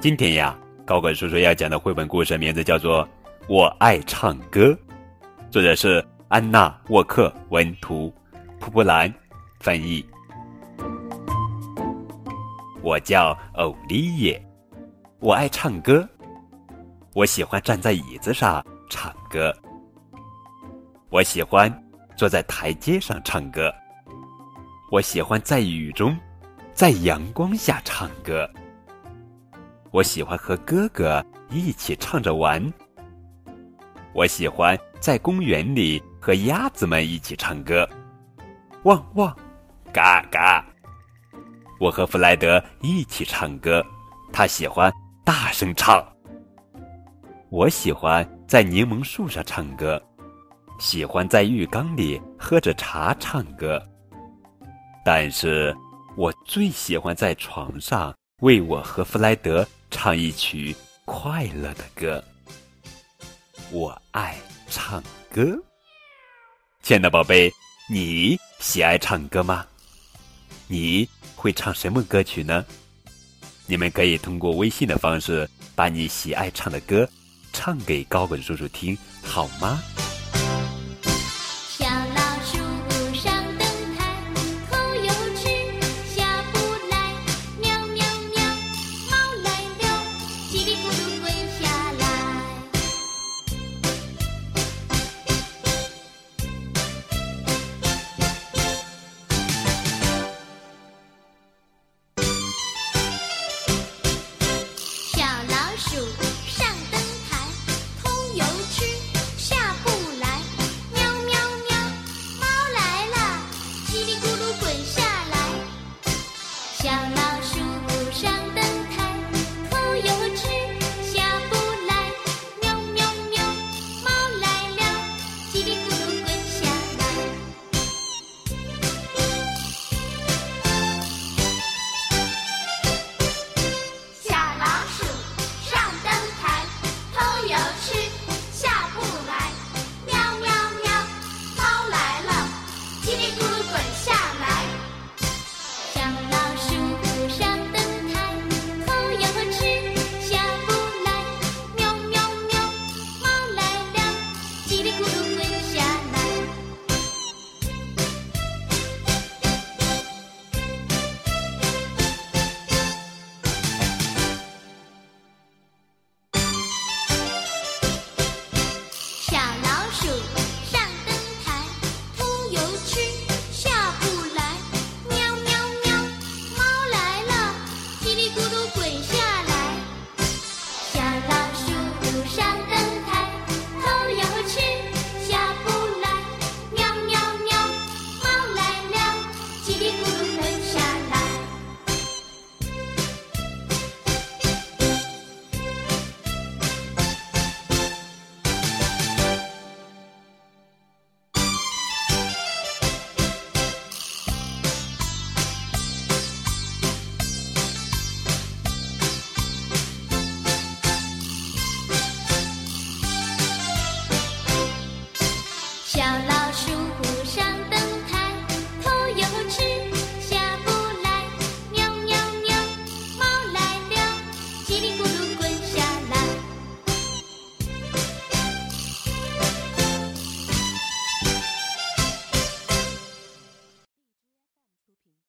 今天呀，高管叔叔要讲的绘本故事名字叫做《我爱唱歌》，作者是安娜·沃克，文图，蒲布兰翻译。我叫欧丽叶，我爱唱歌。我喜欢站在椅子上唱歌。我喜欢坐在台阶上唱歌。我喜欢在雨中，在阳光下唱歌。我喜欢和哥哥一起唱着玩。我喜欢在公园里和鸭子们一起唱歌，汪汪，嘎嘎。我和弗莱德一起唱歌，他喜欢大声唱。我喜欢在柠檬树上唱歌，喜欢在浴缸里喝着茶唱歌。但是我最喜欢在床上为我和弗莱德。唱一曲快乐的歌，我爱唱歌。亲爱的宝贝，你喜爱唱歌吗？你会唱什么歌曲呢？你们可以通过微信的方式，把你喜爱唱的歌唱给高滚叔叔听，好吗？